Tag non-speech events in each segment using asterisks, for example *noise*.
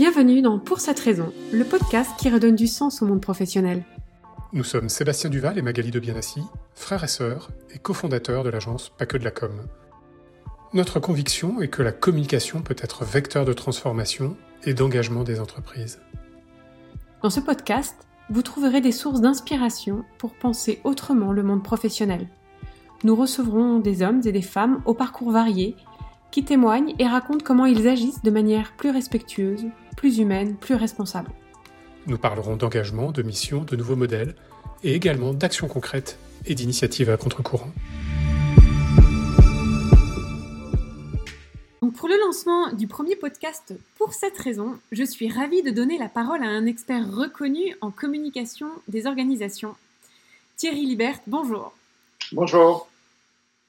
Bienvenue dans Pour cette raison, le podcast qui redonne du sens au monde professionnel. Nous sommes Sébastien Duval et Magali de Bienassi, frères et sœurs et cofondateurs de l'agence Pas que de la com. Notre conviction est que la communication peut être vecteur de transformation et d'engagement des entreprises. Dans ce podcast, vous trouverez des sources d'inspiration pour penser autrement le monde professionnel. Nous recevrons des hommes et des femmes au parcours varié qui témoignent et racontent comment ils agissent de manière plus respectueuse, plus humaine, plus responsable. Nous parlerons d'engagement, de mission, de nouveaux modèles et également d'actions concrètes et d'initiatives à contre-courant. Pour le lancement du premier podcast pour cette raison, je suis ravie de donner la parole à un expert reconnu en communication des organisations. Thierry Libert, bonjour. Bonjour.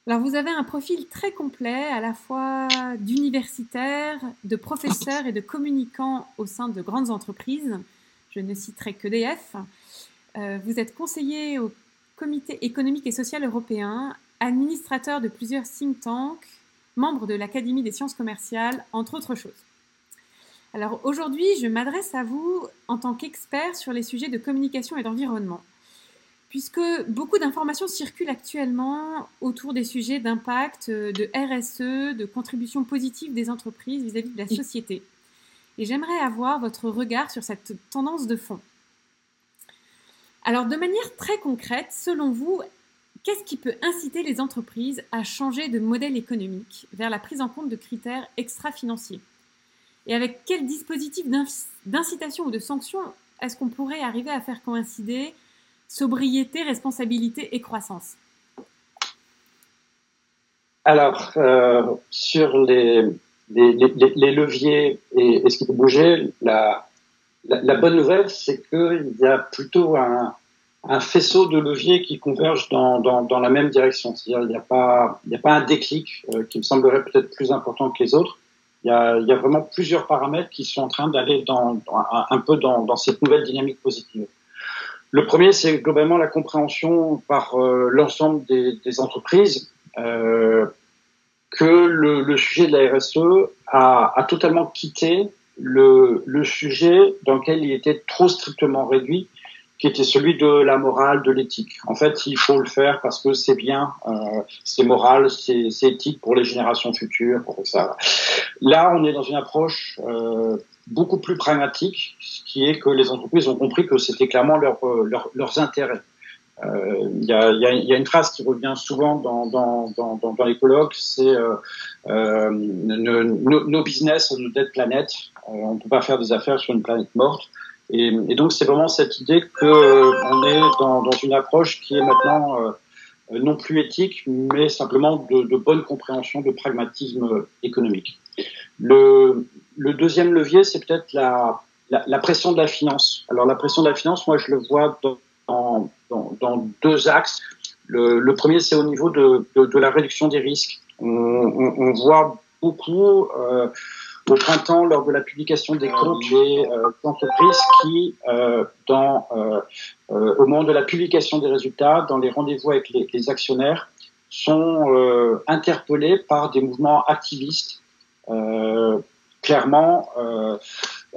Alors vous avez un profil très complet, à la fois d'universitaire, de professeur et de communicant au sein de grandes entreprises. Je ne citerai que DF. Euh, vous êtes conseiller au Comité économique et social européen, administrateur de plusieurs think tanks, membre de l'Académie des sciences commerciales, entre autres choses. Alors aujourd'hui, je m'adresse à vous en tant qu'expert sur les sujets de communication et d'environnement puisque beaucoup d'informations circulent actuellement autour des sujets d'impact, euh, de RSE, de contribution positive des entreprises vis-à-vis de la société. Et j'aimerais avoir votre regard sur cette tendance de fond. Alors, de manière très concrète, selon vous, qu'est-ce qui peut inciter les entreprises à changer de modèle économique vers la prise en compte de critères extra-financiers? Et avec quel dispositif d'incitation ou de sanction est-ce qu'on pourrait arriver à faire coïncider sobriété, responsabilité et croissance Alors, euh, sur les, les, leviers et, ce qui peut bouger, la, bonne nouvelle, c'est qu'il y a plutôt un, faisceau de leviers qui convergent dans, dans, la même direction. Il n'y a, pas, a pas un déclic euh, qui me semblerait peut-être plus important que les autres. Il y, a, il y a vraiment plusieurs paramètres qui sont en train d'aller dans, un, peu dans cette nouvelle dynamique positive. Le premier, c'est globalement la compréhension par euh, l'ensemble des, des, entreprises euh, que le, le, sujet de la RSE a, a totalement quitté le, le, sujet dans lequel il était trop strictement réduit, qui était celui de la morale, de l'éthique. En fait, il faut le faire parce que c'est bien, euh, c'est moral, c'est éthique pour les générations futures. Pour ça. Là, on est dans une approche euh, beaucoup plus pragmatique, ce qui est que les entreprises ont compris que c'était clairement leur, euh, leur, leurs intérêts. Euh, il y, a, y, a, une phrase qui revient souvent dans, dans, dans, dans les colloques, c'est euh, euh, nos, business, nos dead planète. on ne peut pas faire des affaires sur une planète morte. Et, et donc c'est vraiment cette idée que on est dans une approche qui est maintenant non plus éthique, mais simplement de, de bonne compréhension, de pragmatisme économique. Le, le deuxième levier, c'est peut-être la, la, la, pression de la finance. Alors la pression de la finance, moi je le vois dans, dans, dans deux axes. Le, le premier, c'est au niveau de, de, de, la réduction des risques. On, on, on voit beaucoup euh, au printemps, lors de la publication des comptes, des euh, entreprises qui, euh, dans, euh, euh, au moment de la publication des résultats, dans les rendez-vous avec les, les actionnaires, sont euh, interpellés par des mouvements activistes. Euh, clairement, euh,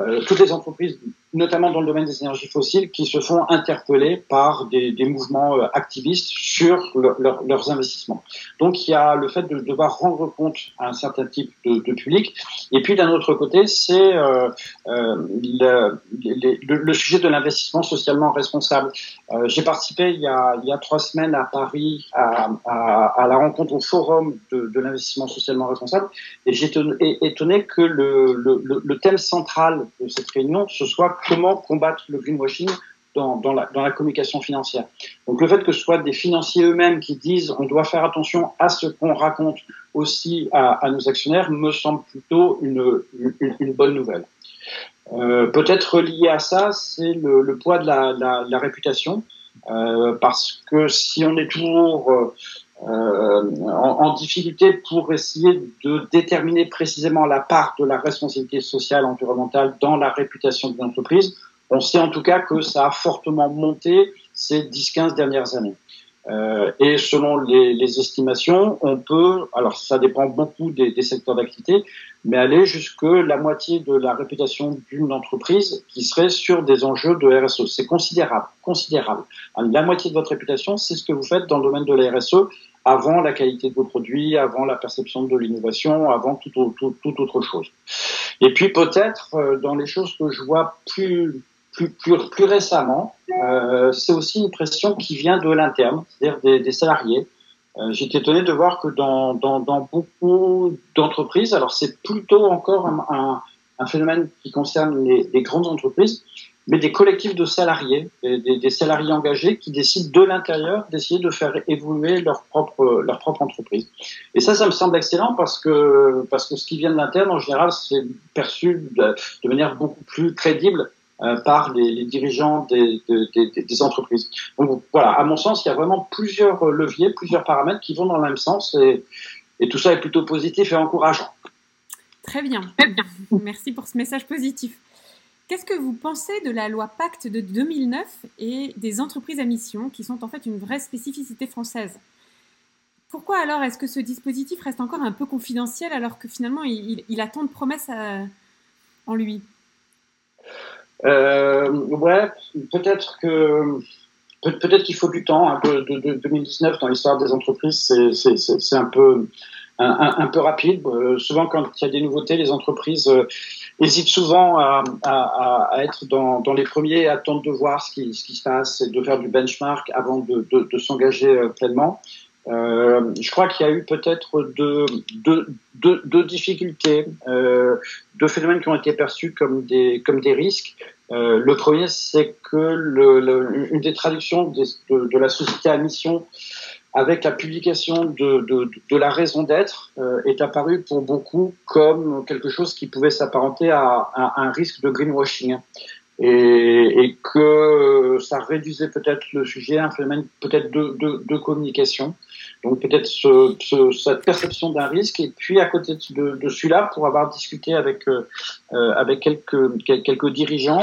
euh, toutes les entreprises, notamment dans le domaine des énergies fossiles, qui se font interpeller par des, des mouvements euh, activistes sur leurs investissements. Donc il y a le fait de devoir rendre compte à un certain type de, de public. Et puis d'un autre côté, c'est euh, euh, le, le, sujet de l'investissement socialement responsable. Euh, J'ai participé il y, a, il y, a, trois semaines à Paris à, à, à la rencontre au forum de, de l'investissement socialement responsable et j'ai étonné que le, le, thème central de cette réunion ce soit comment combattre le greenwashing dans, la, communication financière. Donc le fait que ce soit des financiers eux-mêmes qui disent on doit faire attention à ce qu'on raconte aussi à, nos actionnaires me semble plutôt une, bonne nouvelle. Euh, Peut-être lié à ça, c'est le, poids de la, réputation, euh, parce que si on est toujours euh, en, en, difficulté pour essayer de déterminer précisément la part de la responsabilité sociale environnementale dans la réputation de l'entreprise, on sait en tout cas que ça a fortement monté ces 10-15 dernières années. Euh, et selon les, les, estimations, on peut, alors ça dépend beaucoup des, des secteurs d'activité, mais aller jusque la moitié de la réputation d'une entreprise qui serait sur des enjeux de RSE. C'est considérable, considérable. La moitié de votre réputation, c'est ce que vous faites dans le domaine de la RSE avant la qualité de vos produits, avant la perception de l'innovation, avant tout, autre chose. Et puis peut-être euh, dans les choses que je vois plus plus, plus, récemment, euh, c'est aussi une pression qui vient de l'interne, c'est-à-dire des, salariés. Euh, J'étais étonné de voir que dans, dans, dans beaucoup d'entreprises, alors c'est plutôt encore un, phénomène qui concerne les, les, grandes entreprises, mais des collectifs de salariés, des, des salariés engagés qui décident de l'intérieur d'essayer de faire évoluer leur propre, leur propre entreprise. Et ça, ça me semble excellent parce que, parce que ce qui vient de l'interne, en général, c'est perçu de, de manière beaucoup plus crédible euh, par les, les dirigeants des, des, des, entreprises. Donc voilà, à mon sens, il y a vraiment plusieurs leviers, plusieurs paramètres qui vont dans le même sens et, et tout ça est plutôt positif et encourageant. Très bien. Merci pour ce message positif. Qu'est-ce que vous pensez de la loi Pacte de 2009 et des entreprises à mission qui sont en fait une vraie spécificité française? Pourquoi alors est-ce que ce dispositif reste encore un peu confidentiel alors que finalement il, il a tant de promesses à, en lui? Euh, ouais, peut-être que peut-être qu'il faut du temps. Un peu de, de 2019 dans l'histoire des entreprises, c'est un peu un, un, peu rapide. Euh, souvent, quand il y a des nouveautés, les entreprises euh, hésitent souvent à, à, à être dans, dans, les premiers, à attendre de voir ce qui, ce qui se passe et de faire du benchmark avant de, de, de s'engager euh, pleinement. Euh, je crois qu'il y a eu peut-être deux, deux, deux, deux difficultés, euh, deux phénomènes qui ont été perçus comme des, comme des risques. Euh, le premier, c'est que le, le, une des traductions de, de, la société à mission avec la publication de, de, de la raison d'être euh, est apparue pour beaucoup comme quelque chose qui pouvait s'apparenter à, à, un risque de greenwashing et, et, que ça réduisait peut-être le sujet à un phénomène peut-être de, de, de, communication. Donc peut-être ce, ce, cette perception d'un risque. Et puis à côté de, de celui-là, pour avoir discuté avec euh, avec quelques quelques dirigeants,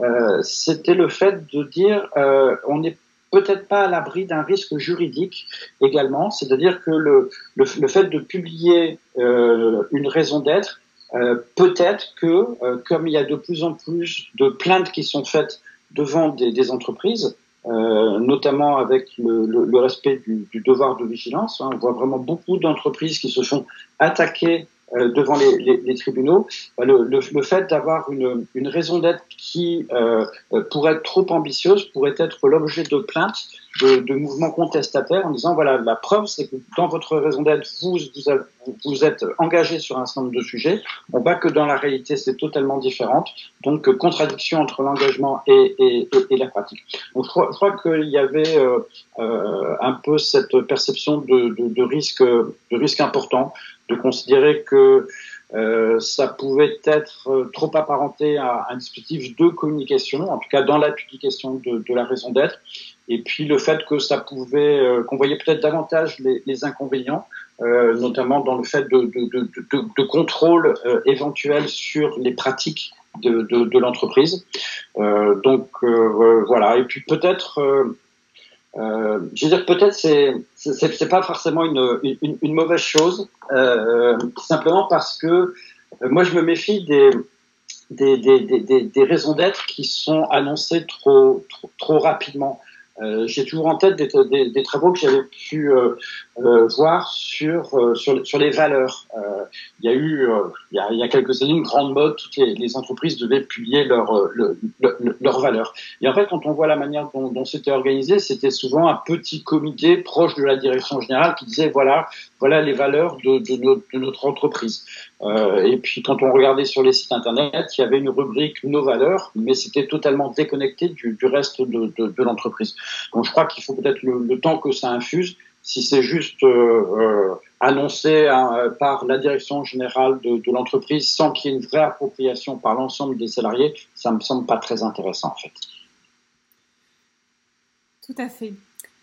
euh, c'était le fait de dire euh, on n'est peut-être pas à l'abri d'un risque juridique également, c'est-à-dire que le, le, le, fait de publier euh, une raison d'être euh, peut-être que, euh, comme il y a de plus en plus de plaintes qui sont faites devant des, des entreprises, euh, notamment avec le, le, le respect du, devoir de vigilance, hein, on voit vraiment beaucoup d'entreprises qui se font attaquer euh, devant les, les, les, tribunaux, bah, le, le, le fait d'avoir une, une, raison d'être qui euh, pourrait être trop ambitieuse pourrait être l'objet de plaintes de, de, mouvements contestataires en disant voilà la preuve c'est que dans votre raison d'être vous, vous, vous êtes engagé sur un certain nombre de sujets. On voit que dans la réalité c'est totalement différente donc contradiction entre l'engagement et, et, et, la pratique. Donc je crois, je crois qu'il y avait euh, euh, un peu cette perception de, risque de risque important de considérer que euh, ça pouvait être euh, trop apparenté à un dispositif de communication, en tout cas dans la publication de, la raison d'être, et puis le fait que ça pouvait, euh, qu'on voyait peut-être davantage les, inconvénients, euh, notamment dans le fait de, de, de contrôle éventuel sur les pratiques de, l'entreprise. donc voilà, et puis peut-être euh, je veux dire peut-être c'est c'est pas forcément une, une, mauvaise chose, euh, simplement parce que euh, moi je me méfie des des, des, des, des raisons d'être qui sont annoncées trop, trop rapidement. Euh, J'ai toujours en tête des, des, des travaux que j'avais pu euh, euh, voir sur, euh, sur, sur les valeurs. Euh, il y a eu, il y a, y a, quelques années, une grande mode, toutes les, les entreprises devaient publier leurs leur, leur valeurs. Et en fait, quand on voit la manière dont, dont c'était organisé, c'était souvent un petit comité proche de la direction générale qui disait, voilà, voilà les valeurs de, de, de notre entreprise. Euh, et puis quand on regardait sur les sites internet, il y avait une rubrique nos valeurs, mais c'était totalement déconnecté du, reste de, l'entreprise. Donc je crois qu'il faut peut-être le, le, temps que ça infuse. Si c'est juste euh, euh, annoncé hein, par la direction générale de, de l'entreprise sans qu'il y ait une vraie appropriation par l'ensemble des salariés, ça me semble pas très intéressant en fait. Tout à fait.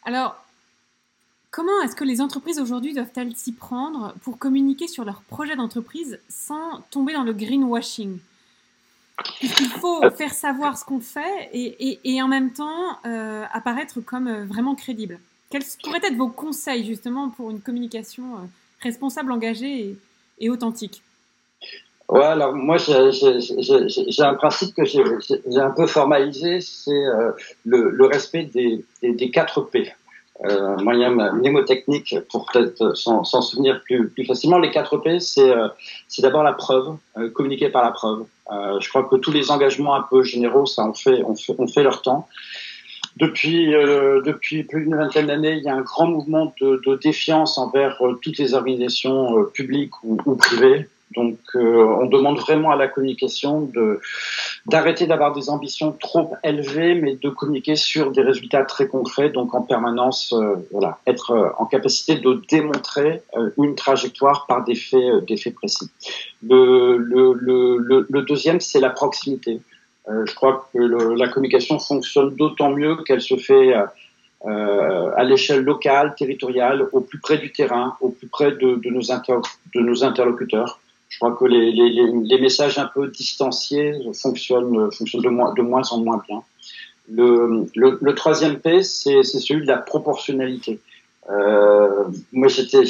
Alors, Comment est-ce que les entreprises aujourd'hui doivent-elles s'y prendre pour communiquer sur leur projet d'entreprise sans tomber dans le greenwashing? Puisqu'il faut euh. faire savoir ce qu'on fait et, et, et, en même temps euh, apparaître comme euh, vraiment crédible. quels pourraient être vos conseils justement pour une communication responsable, engagée et, authentique? Ouais, alors moi j'ai un principe que j'ai un peu formalisé, c'est le, respect des, des, 4 P. Euh, moyen mnémotechnique pour peut-être s'en souvenir plus, plus facilement. Les 4 P, c'est d'abord la preuve, communiquer par la preuve. je crois que tous les engagements un peu généraux, ça on fait, on fait, on fait leur temps. Depuis, euh, depuis plus d'une vingtaine d'années, il y a un grand mouvement de, de défiance envers euh, toutes les organisations euh, publiques ou, privées. Donc, on demande vraiment à la communication de d'arrêter d'avoir des ambitions trop élevées, mais de communiquer sur des résultats très concrets. Donc, en permanence, voilà, être en capacité de démontrer une trajectoire par des faits, des faits précis. Le, le, le, le deuxième, c'est la proximité. Euh, je crois que la communication fonctionne d'autant mieux qu'elle se fait euh, à l'échelle locale, territoriale, au plus près du terrain, au plus près de, de nos, interlocuteurs. Je crois que les, les, les, messages un peu distanciés fonctionnent, fonctionnent de, moins, de moins en moins bien. Le, le, le troisième P, c'est celui de la proportionnalité. Euh, moi, j'étais,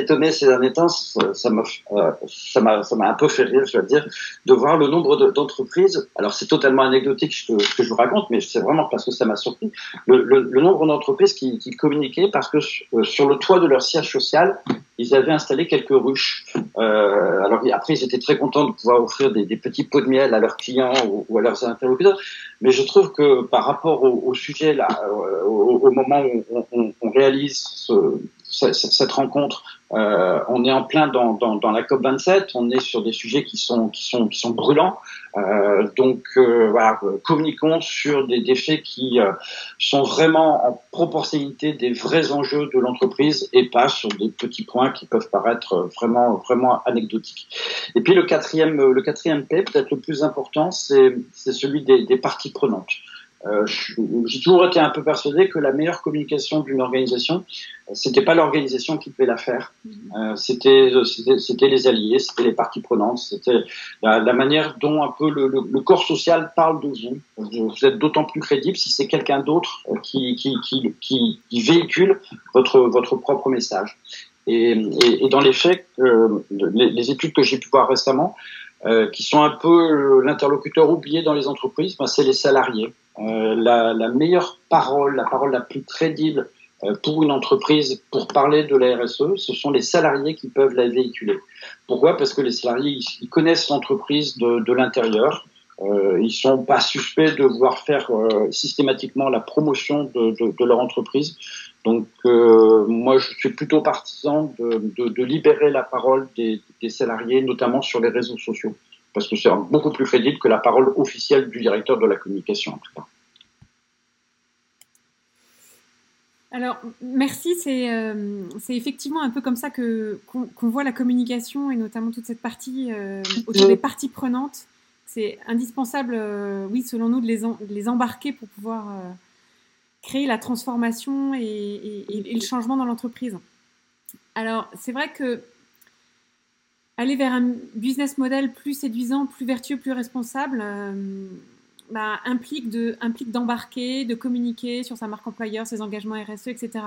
étonné ces derniers temps. Ça m'a, euh, ça m'a, un peu fait rire, je dois dire, de voir le nombre d'entreprises. Alors, c'est totalement anecdotique ce que, que, je vous raconte, mais c'est vraiment parce que ça m'a surpris. Le, le, le nombre d'entreprises qui, qui, communiquaient parce que euh, sur le toit de leur siège social, ils avaient installé quelques ruches. Euh, alors après, ils étaient très contents de pouvoir offrir des, petits pots de miel à leurs clients ou, à leurs interlocuteurs. Mais je trouve que par rapport au, sujet là, au, au, moment où on réalise ce, cette rencontre. Euh, on est en plein dans, dans, dans, la COP 27. On est sur des sujets qui sont qui sont qui sont brûlants. Euh, donc euh, voilà, communiquons sur des, des faits qui euh, sont vraiment en proportionnalité des vrais enjeux de l'entreprise et pas sur des petits points qui peuvent paraître vraiment vraiment anecdotiques. Et puis le quatrième le quatrième P, peut-être le plus important, c'est c'est celui des, des parties prenantes. Euh, j'ai toujours été un peu persuadé que la meilleure communication d'une organisation, c'était pas l'organisation qui devait la faire, mhm. euh, c'était c'était les alliés, c'était les parties prenantes, c'était la, la, manière dont un peu le, le, le, corps social parle de vous. Vous êtes d'autant plus crédible si c'est quelqu'un d'autre qui, qui, qui, qui, véhicule votre votre propre message. Et, et, et dans les faits, euh, les, les, études que j'ai pu voir récemment, euh, qui sont un peu l'interlocuteur oublié dans les entreprises, ben, c'est les salariés. Euh, la, la, meilleure parole, la parole la plus crédible euh, pour une entreprise pour parler de la RSE, ce sont les salariés qui peuvent la véhiculer. Pourquoi? Parce que les salariés, ils, connaissent l'entreprise de, de l'intérieur. Euh, ils sont pas suspects de vouloir faire euh, systématiquement la promotion de, de, de leur entreprise. Donc, euh, moi, je suis plutôt partisan de, libérer la parole des, des, salariés, notamment sur les réseaux sociaux parce que c'est beaucoup plus crédible que la parole officielle du directeur de la communication, en tout cas. Alors, merci. C'est euh, effectivement un peu comme ça que qu'on voit la communication et notamment toute cette partie euh, autour des parties prenantes. C'est indispensable, euh, oui, selon nous, de les, les embarquer pour pouvoir euh, créer la transformation et, et, et le changement dans l'entreprise. Alors, c'est vrai que aller vers un business model plus séduisant, plus vertueux, plus responsable, euh, bah, implique de implique d'embarquer, de communiquer sur sa marque employeur, ses engagements RSE, etc.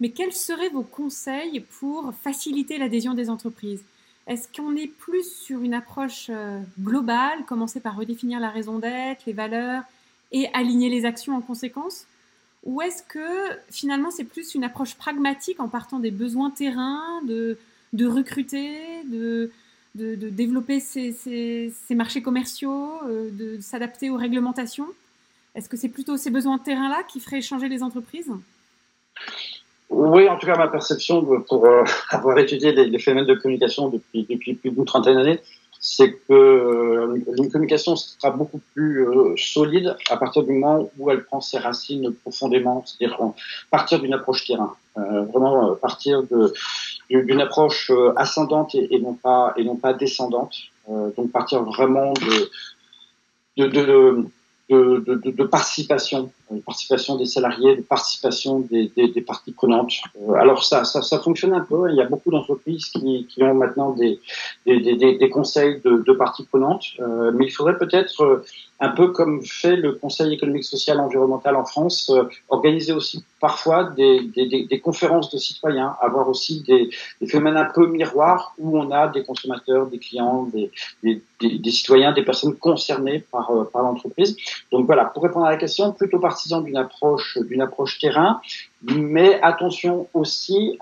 Mais quels seraient vos conseils pour faciliter l'adhésion des entreprises? Est-ce qu'on est plus sur une approche euh, globale, commencer par redéfinir la raison d'être, les valeurs et aligner les actions en conséquence? Ou est-ce que finalement c'est plus une approche pragmatique en partant des besoins terrains, de de recruter, de, de, développer ces, ces, marchés commerciaux, euh, de s'adapter aux réglementations. Est-ce que c'est plutôt ces besoins de terrain-là qui feraient changer les entreprises? Oui, en tout cas, ma perception, pour euh, *laughs* avoir étudié les, phénomènes de communication depuis, plus d'une trentaine d'années, c'est que euh, une communication sera beaucoup plus solide à partir du moment où elle prend ses racines profondément, c'est-à-dire partir d'une approche terrain, vraiment partir de d'une approche euh, ascendante et, non pas et non pas descendante. Euh, donc partir vraiment de de, de, de, de participation une participation des salariés, participation des, parties prenantes. Euh, alors ça, ça, ça, fonctionne un peu. Il y a beaucoup d'entreprises qui, qui, ont maintenant des, des, conseils de, parties prenantes, euh, mais il faudrait peut-être euh, un peu comme fait le Conseil économique, social, environnemental en France, euh, organiser aussi parfois des, conférences de citoyens, avoir aussi des, phénomènes un peu miroirs où on a des consommateurs, des clients, des, citoyens, des personnes concernées par, euh, par l'entreprise. Donc voilà, pour répondre à la question, plutôt d'une approche d'une approche terrain, mais attention aussi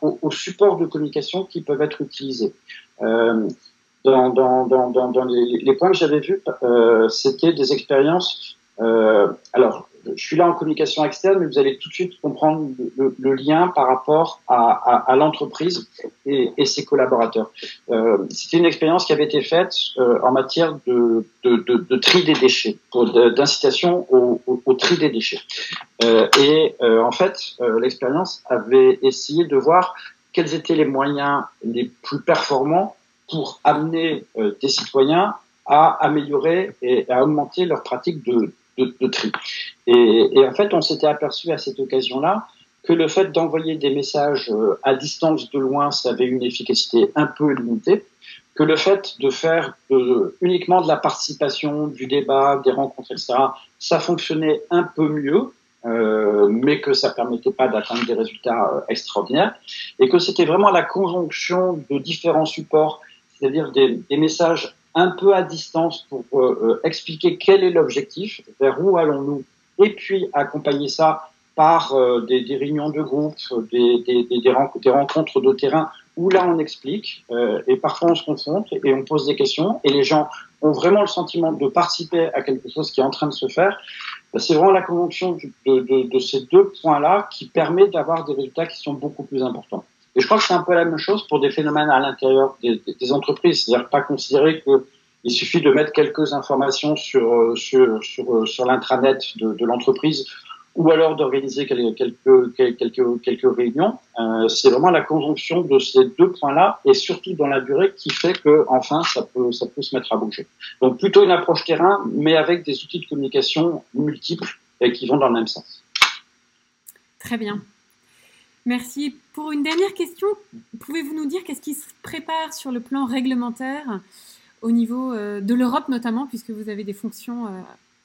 aux, supports de communication qui peuvent être utilisés. Euh, dans, les, points que j'avais vus, euh, c'était des expériences. Euh, alors, je suis là en communication externe, mais vous allez tout de suite comprendre le, lien par rapport à, à, à l'entreprise et, et, ses collaborateurs. Euh, c'était une expérience qui avait été faite euh, en matière de, de, de, de, tri des déchets, d'incitation au, au, tri des déchets. Euh, et euh, en fait, l'expérience avait essayé de voir quels étaient les moyens les plus performants pour amener euh, des citoyens à améliorer et à augmenter leur pratique de, de, de tri. Et, et, en fait, on s'était aperçu à cette occasion-là que le fait d'envoyer des messages euh, à distance de loin, ça avait une efficacité un peu limitée, que le fait de faire euh, uniquement de la participation, du débat, des rencontres, etc., ça fonctionnait un peu mieux, euh, mais que ça permettait pas d'atteindre des résultats extraordinaires, et que c'était vraiment la conjonction de différents supports c'est-à-dire des, des, messages un peu à distance pour euh, euh, expliquer quel est l'objectif, vers où allons-nous, et puis accompagner ça par euh, des, réunions de groupe, des, des, rencontres de terrain, où là on explique, et parfois on se confronte et on pose des questions, et les gens ont vraiment le sentiment de participer à quelque chose qui est en train de se faire. C'est vraiment la conjonction de, de, ces deux points-là qui permet d'avoir des résultats qui sont beaucoup plus importants. Et je crois que c'est un peu la même chose pour des phénomènes à l'intérieur des, entreprises. C'est-à-dire pas considérer qu'il suffit de mettre quelques informations sur, sur, sur, sur l'intranet de, l'entreprise ou alors d'organiser quelques, quelques, quelques, quelques réunions. Euh, c'est vraiment la conjonction de ces deux points-là et surtout dans la durée qui fait que enfin ça peut, ça peut se mettre à bouger. Donc plutôt une approche terrain, mais avec des outils de communication multiples et qui vont dans le même sens. Très bien. Merci. Pour une dernière question, pouvez-vous nous dire qu'est-ce qui se prépare sur le plan réglementaire? Au niveau euh, de l'Europe notamment, puisque vous avez des fonctions euh,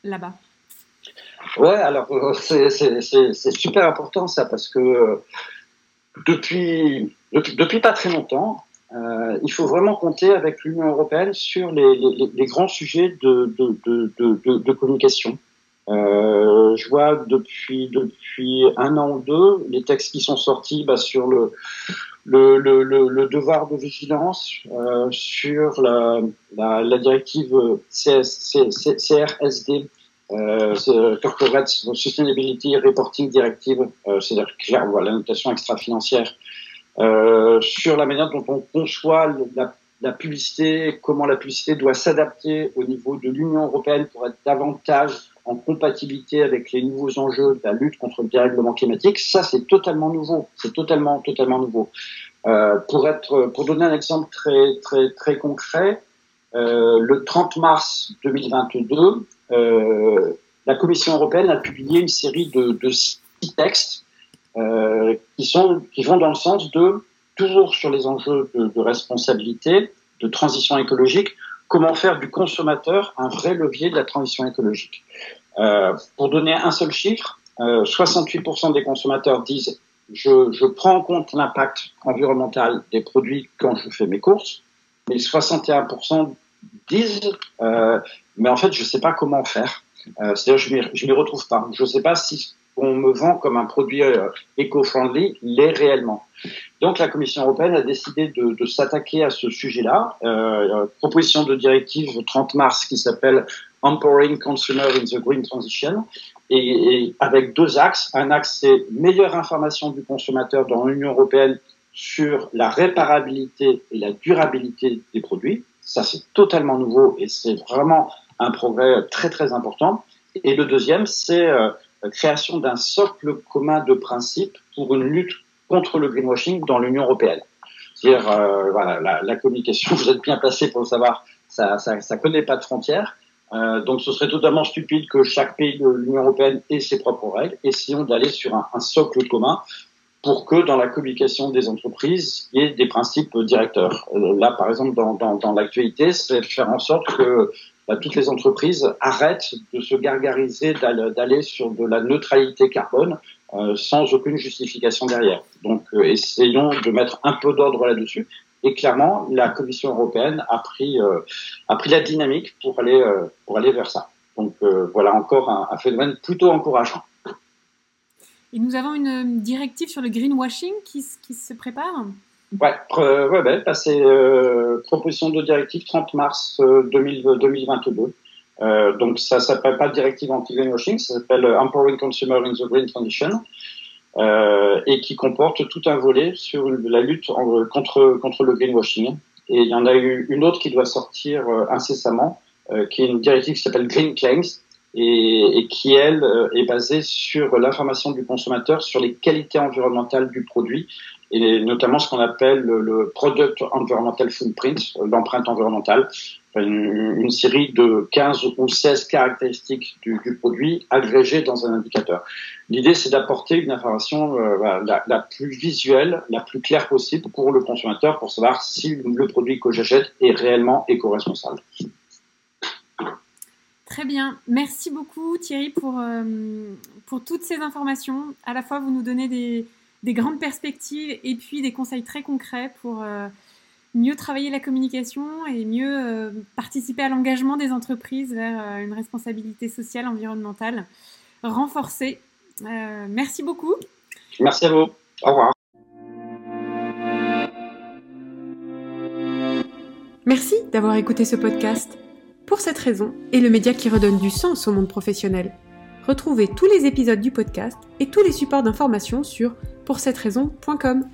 là-bas Ouais, alors euh, c'est super important ça, parce que depuis, depuis, pas très longtemps, il faut vraiment compter avec l'Union européenne sur les, grands sujets de, communication. Je vois depuis depuis un an ou deux les textes qui sont sortis bah, sur le le, le, le, devoir de vigilance, euh, sur la, la, la directive CRSD, euh, Corporate Sustainability Reporting Directive, euh, c'est-à-dire voilà, la notation extra-financière, euh, sur la manière dont on conçoit la, la publicité, comment la publicité doit s'adapter au niveau de l'Union européenne pour être davantage en compatibilité avec les nouveaux enjeux de la lutte contre le dérèglement climatique, ça c'est totalement nouveau. C'est totalement, totalement nouveau. Euh, pour être, pour donner un exemple très, très, très concret, euh, le 30 mars 2022, euh, la Commission européenne a publié une série de, six textes qui sont, qui vont dans le sens de toujours sur les enjeux de responsabilité, de transition écologique, comment faire du consommateur un vrai levier de la transition écologique. Euh, pour donner un seul chiffre, euh, 68% des consommateurs disent je, je prends en compte l'impact environnemental des produits quand je fais mes courses, mais 61% disent euh, mais en fait je sais pas comment faire. Euh, C'est-à-dire je m'y retrouve pas. Je sais pas si qu'on me vend comme un produit euh, éco-friendly l'est réellement. Donc la Commission européenne a décidé de, de s'attaquer à ce sujet-là. Euh, proposition de directive 30 mars qui s'appelle Empowering Consumer in the Green Transition, et, et avec deux axes. Un axe, c'est meilleure information du consommateur dans l'Union européenne sur la réparabilité et la durabilité des produits. Ça, c'est totalement nouveau et c'est vraiment un progrès très, très important. Et le deuxième, c'est euh, création d'un socle commun de principes pour une lutte contre le greenwashing dans l'Union européenne. C'est-à-dire, euh, voilà, la, la, communication, *laughs* vous êtes bien placé pour le savoir, ça, ça, ça connaît pas de frontières. Euh, donc ce serait totalement stupide que chaque pays de l'Union européenne ait ses propres règles. Essayons d'aller sur un, un, socle commun pour que dans la communication des entreprises, il y ait des principes directeurs. Euh, là, par exemple, dans, dans, dans l'actualité, c'est faire en sorte que bah, toutes les entreprises arrêtent de se gargariser d'aller sur de la neutralité carbone euh, sans aucune justification derrière. Donc euh, essayons de mettre un peu d'ordre là-dessus. Et clairement, la Commission européenne a pris, euh, la dynamique pour aller, vers ça. Donc voilà encore un, phénomène plutôt encourageant. Et nous avons une directive sur le greenwashing qui se prépare? Ouais, euh, ouais, ouais bah, c'est euh, proposition de directive 30 mars 2000, 2022. Euh, donc ça s'appelle pas directive anti-greenwashing, ça s'appelle Empowering Consumer in the Green Transition. Euh, et qui comporte tout un volet sur la lutte en, contre, contre le greenwashing. Et il y en a eu une autre qui doit sortir euh, incessamment, euh, qui est une directive qui s'appelle Green Claims, et, et qui, elle, euh, est basée sur l'information du consommateur sur les qualités environnementales du produit, et notamment ce qu'on appelle le, Product Environmental Footprint, l'empreinte environnementale, une, série de 15 ou 16 caractéristiques du, du produit agrégées dans un indicateur. L'idée, c'est d'apporter une information euh, la, plus visuelle, la plus claire possible pour le consommateur, pour savoir si le produit que j'achète est réellement éco-responsable. Très bien. Merci beaucoup Thierry pour, euh, pour toutes ces informations. À la fois, vous nous donnez des, des grandes perspectives et puis des conseils très concrets pour euh, mieux travailler la communication et mieux euh, participer à l'engagement des entreprises vers euh, une responsabilité sociale, environnementale renforcée. Euh, merci beaucoup. Merci à vous. Au revoir. Merci d'avoir écouté ce podcast. Pour cette raison, et le média qui redonne du sens au monde professionnel. Retrouvez tous les épisodes du podcast et tous les supports d'information sur pour cette raison.com.